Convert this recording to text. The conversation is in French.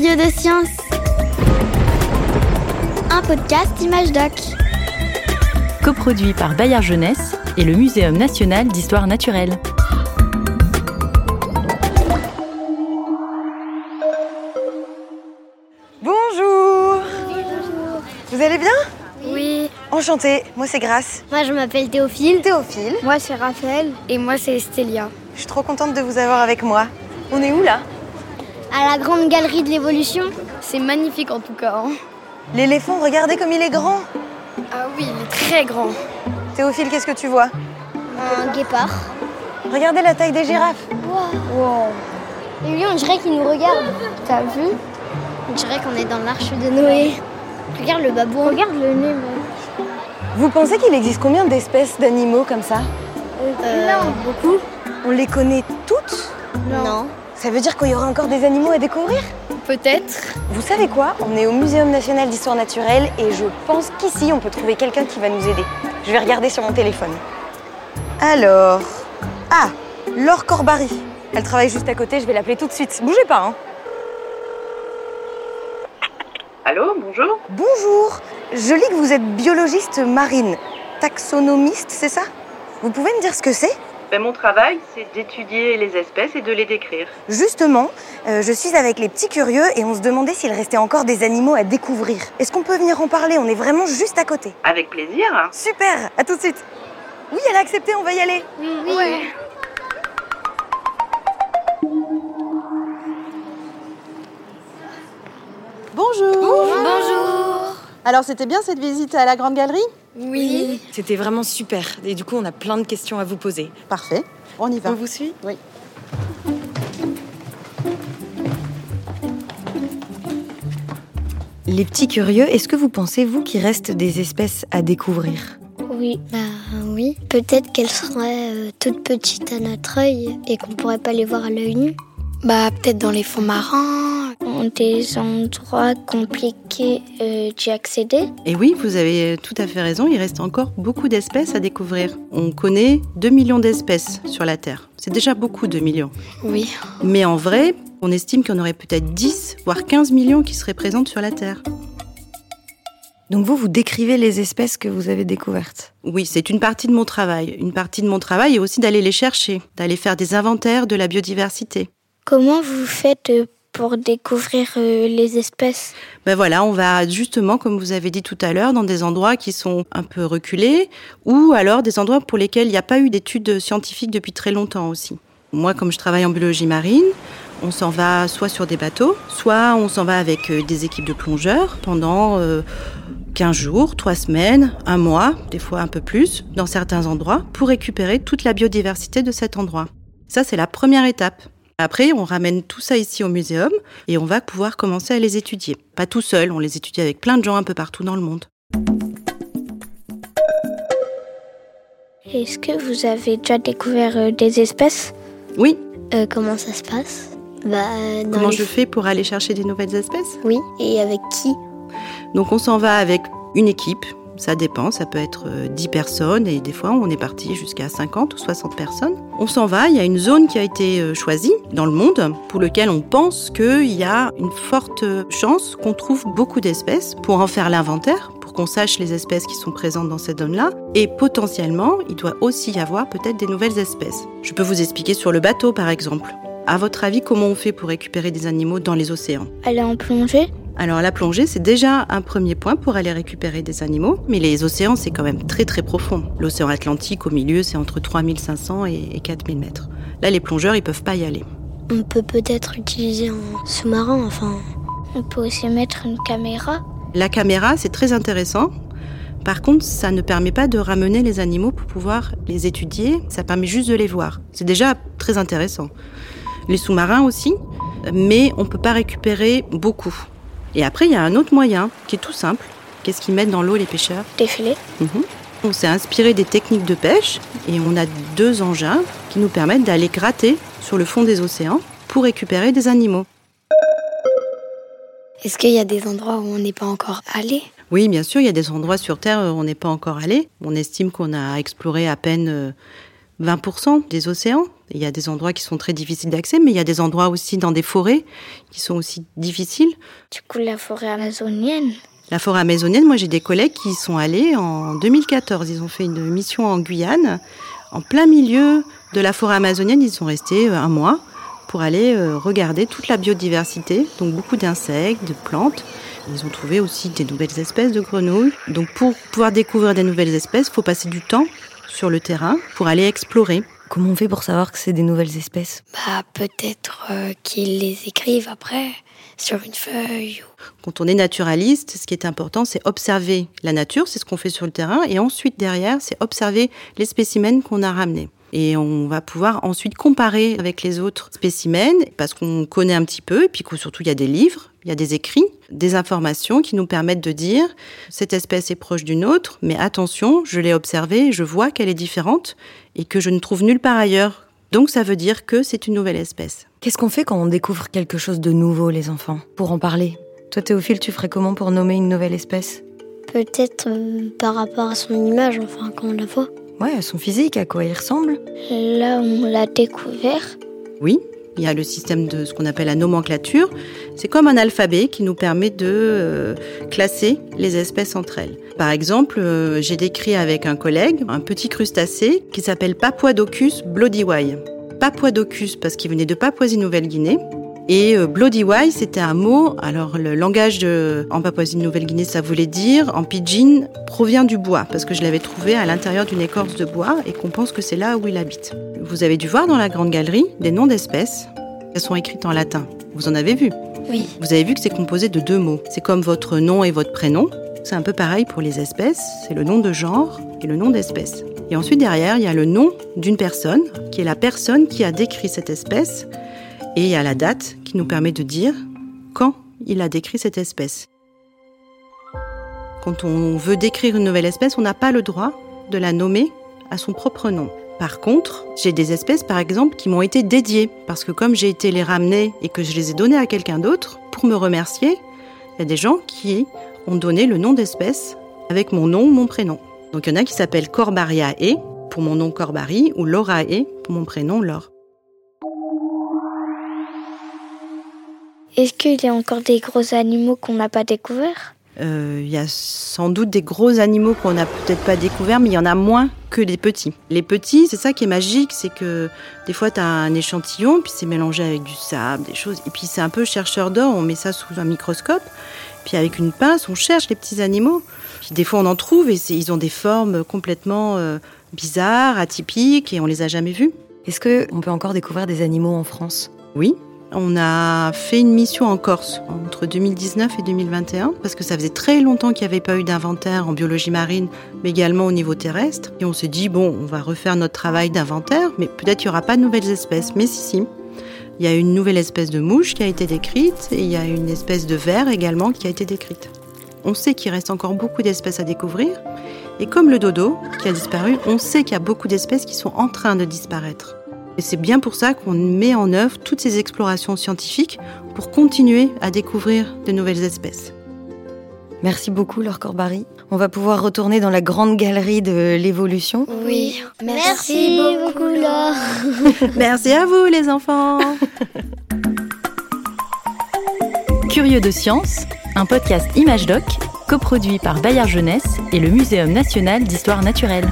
Curieux de science. Un podcast Image Doc. Coproduit par Bayard Jeunesse et le Muséum national d'histoire naturelle. Bonjour Vous allez bien? Oui. Enchantée, moi c'est Grace. Moi je m'appelle Théophile. Théophile, Moi c'est Raphaël. Et moi c'est Estélia. je suis trop contente de vous avoir avec moi. On est où là? À la grande galerie de l'évolution. C'est magnifique en tout cas. hein. L'éléphant, regardez comme il est grand Ah oui, il est très grand. Théophile, qu'est-ce que tu vois? Un guépard. Regardez la taille des girafes. Wow. Et lui on dirait qu'il nous regarde. T'as vu? On dirait qu'on est dans l'arche de Noé. Regarde le babou. Regarde le nez. Vous pensez qu'il existe combien d'espèces d'animaux comme ça? Euh, beaucoup On les connaît toutes? Non. Ça veut dire qu'il y aura encore des animaux à découvrir Peut-être. Vous savez quoi? On est au Muséum national d'histoire naturelle et je pense qu'ici on peut trouver quelqu'un qui va nous aider. Je vais regarder sur mon téléphone. Alors. Ah Laure Corbary. Elle travaille juste à côté, je vais l'appeler tout de suite. Bougez pas, hein Allô, bonjour Bonjour Je lis que vous êtes biologiste marine, taxonomiste, c'est ça? Vous pouvez me dire ce que c'est? Ben, Mon travail, c'est d'étudier les espèces et de les décrire. Justement, euh, je suis avec les petits curieux et on se demandait s'il restait encore des animaux à découvrir. Est-ce qu'on peut venir en parler? On est vraiment juste à côté. Avec plaisir. Super, à tout de suite. Oui, elle a accepté, on va y aller. Oui, oui. Bonjour. Bonjour. Alors c'était bien cette visite à la Grande Galerie? Oui. C'était vraiment super. Et du coup, on a plein de questions à vous poser. Parfait. On y va. On vous suit? Oui. Les petits curieux, est-ce que vous pensez, vous, qu'il reste des espèces à découvrir? Oui, bah oui. Peut-être qu'elles seraient euh, toutes petites à notre œil et qu'on pourrait pas les voir à l'œil nu. Bah peut-être dans les fonds marins, dans des endroits compliqués euh, d'y accéder. Et oui, vous avez tout à fait raison, il reste encore beaucoup d'espèces à découvrir. On connaît 2 millions d'espèces sur la Terre. C'est déjà beaucoup, 2 millions. Oui. Mais en vrai, on estime qu'il y en aurait peut-être 10, voire 15 millions qui seraient présentes sur la Terre. Donc vous, vous décrivez les espèces que vous avez découvertes. Oui, c'est une partie de mon travail. Une partie de mon travail est aussi d'aller les chercher, d'aller faire des inventaires de la biodiversité. Comment vous faites euh, pour découvrir euh, les espèces Ben voilà, on va justement, comme vous avez dit tout à l'heure, dans des endroits qui sont un peu reculés, ou alors des endroits pour lesquels il n'y a pas eu d'études scientifiques depuis très longtemps aussi. Moi, comme je travaille en biologie marine, on s'en va soit sur des bateaux, soit on s'en va avec euh, des équipes de plongeurs pendant euh, 15 jours, 3 semaines, un mois, des fois un peu plus, dans certains endroits, pour récupérer toute la biodiversité de cet endroit. Ça, c'est la première étape. Après, on ramène tout ça ici au muséum et on va pouvoir commencer à les étudier. Pas tout seul, on les étudie avec plein de gens un peu partout dans le monde. Est-ce que vous avez déjà découvert euh, des espèces? Oui, Euh, Comment ça se passe? Bah, dans comment les- je fais pour aller chercher des nouvelles espèces? Oui, et avec qui? Donc on s'en va avec une équipe, ça dépend, ça peut être euh, 10 personnes et des fois on est parti jusqu'à 50 ou 60 personnes. On s'en va, il y a une zone qui a été euh, choisie dans le monde pour lequel on pense qu'il y a une forte chance qu'on trouve beaucoup d'espèces pour en faire l'inventaire, pour qu'on sache les espèces qui sont présentes dans cette zone-là. Et potentiellement, il doit aussi y avoir peut-être des nouvelles espèces. Je peux vous expliquer sur le bateau par exemple. À votre avis, comment on fait pour récupérer des animaux dans les océans? Aller en plongée alors la plongée, c'est déjà un premier point pour aller récupérer des animaux, mais les océans, c'est quand même très très profond. L'océan Atlantique, au milieu, c'est entre 3500 et et 4000 mètres. Là, les plongeurs, ils peuvent pas y aller. On peut peut-être utiliser un sous-marin, enfin. On peut aussi mettre une caméra. La caméra, c'est très intéressant. Par contre, ça ne permet pas de ramener les animaux pour pouvoir les étudier, ça permet juste de les voir. C'est déjà très intéressant. Les sous-marins aussi, mais on ne peut pas récupérer beaucoup. Et après, il y a un autre moyen qui est tout simple. Qu'est-ce qu'ils mettent dans l'eau les pêcheurs? Des filets. Mhm. On s'est inspiré des techniques de pêche et on a deux engins qui nous permettent d'aller gratter sur le fond des océans pour récupérer des animaux. Est-ce qu'il y a des endroits où on n'est pas encore allé? Oui, bien sûr, il y a des endroits sur Terre où on n'est pas encore allé. On estime qu'on a exploré à peine euh, 20% des océans. Il y a des endroits qui sont très difficiles d'accès, mais il y a des endroits aussi dans des forêts qui sont aussi difficiles. Du coup, la forêt amazonienne. La forêt amazonienne, moi j'ai des collègues qui sont allés en 2014. Ils ont fait une mission en Guyane, en plein milieu de la forêt amazonienne. Ils sont restés euh, un mois pour aller euh, regarder toute la biodiversité, donc beaucoup d'insectes, de plantes. Ils ont trouvé aussi des nouvelles espèces de grenouilles. Donc pour pouvoir découvrir des nouvelles espèces, il faut passer du temps sur le terrain pour aller explorer. Comment on fait pour savoir que c'est des nouvelles espèces? Bah, peut-être euh, qu'ils les écrivent après sur une feuille. Quand on est naturaliste, ce qui est important, c'est observer la nature, c'est ce qu'on fait sur le terrain, et ensuite derrière, c'est observer les spécimens qu'on a ramenés. Et on va pouvoir ensuite comparer avec les autres spécimens parce qu'on connaît un petit peu et puis que surtout il y a des livres, il y a des écrits, des informations qui nous permettent de dire cette espèce est proche d'une autre, mais attention, je l'ai observée, je vois qu'elle est différente et que je ne trouve nulle part ailleurs. Donc ça veut dire que c'est une nouvelle espèce. Qu'est-ce qu'on fait quand on découvre quelque chose de nouveau, les enfants Pour en parler? Toi, Théophile, tu ferais comment pour nommer une nouvelle espèce? Peut-être euh, par rapport à son image, enfin, quand on la voit. Ouais, à son physique, à quoi il ressemble? Là, on l'a découvert. Oui, il y a le système de ce qu'on appelle la nomenclature. C'est comme un alphabet qui nous permet de euh, classer les espèces entre elles. Par exemple, euh, j'ai décrit avec un collègue un petit crustacé qui s'appelle Papuadocus blodywai. Papuadocus parce qu'il venait de Papouasie-Nouvelle-Guinée et euh, Bloody Why, c'était un mot. Alors, le langage de, en Papouasie-Nouvelle-Guinée, ça voulait dire, en pidgin, provient du bois, parce que je l'avais trouvé à l'intérieur d'une écorce de bois et qu'on pense que c'est là où il habite. Vous avez dû voir dans la grande galerie des noms d'espèces. Elles sont écrites en latin. Vous en avez vu? Oui. Vous avez vu que c'est composé de deux mots. C'est comme votre nom et votre prénom. C'est un peu pareil pour les espèces. C'est le nom de genre et le nom d'espèce. Et ensuite, derrière, il y a le nom d'une personne, qui est la personne qui a décrit cette espèce et il y a la date qui nous permet de dire quand il a décrit cette espèce. Quand on veut décrire une nouvelle espèce, on n'a pas le droit de la nommer à son propre nom. Par contre, j'ai des espèces, par exemple, qui m'ont été dédiées, parce que comme j'ai été les ramener et que je les ai données à quelqu'un d'autre, pour me remercier, il y a des gens qui ont donné le nom d'espèce avec mon nom ou mon prénom. Donc il y en a qui s'appellent Corbaria E, pour mon nom Corbari, ou Laura E, pour mon prénom Laure. Est-ce qu'il y a encore des gros animaux qu'on n'a pas découverts? Euh, Il y a sans doute des gros animaux qu'on n'a peut-être pas découverts, mais il y en a moins que les petits. Les petits, c'est ça qui est magique, c'est que des fois, tu as un échantillon, puis c'est mélangé avec du sable, des choses. Et puis c'est un peu chercheur d'or, on met ça sous un microscope, puis avec une pince, on cherche les petits animaux. Puis des fois, on en trouve, et ils ont des formes complètement euh, bizarres, atypiques, et on les a jamais vus. Est-ce qu'on peut encore découvrir des animaux en France? Oui. On a fait une mission en Corse entre 2019 et 2021 parce que ça faisait très longtemps qu'il n'y avait pas eu d'inventaire en biologie marine, mais également au niveau terrestre. Et on s'est dit, bon, on va refaire notre travail d'inventaire, mais peut-être il n'y aura pas de nouvelles espèces. Mais si, si. Il y a une nouvelle espèce de mouche qui a été décrite et il y a une espèce de ver également qui a été décrite. On sait qu'il reste encore beaucoup d'espèces à découvrir. Et comme le dodo qui a disparu, on sait qu'il y a beaucoup d'espèces qui sont en train de disparaître. Et c'est bien pour ça qu'on met en œuvre toutes ces explorations scientifiques pour continuer à découvrir de nouvelles espèces. Merci beaucoup, Laure Corbary. On va pouvoir retourner dans la grande galerie de l'évolution. Oui. Merci, beaucoup, Laure. Merci à vous les enfants Curieux de science, un podcast Image Doc, coproduit par Bayard Jeunesse et le Muséum national d'histoire naturelle.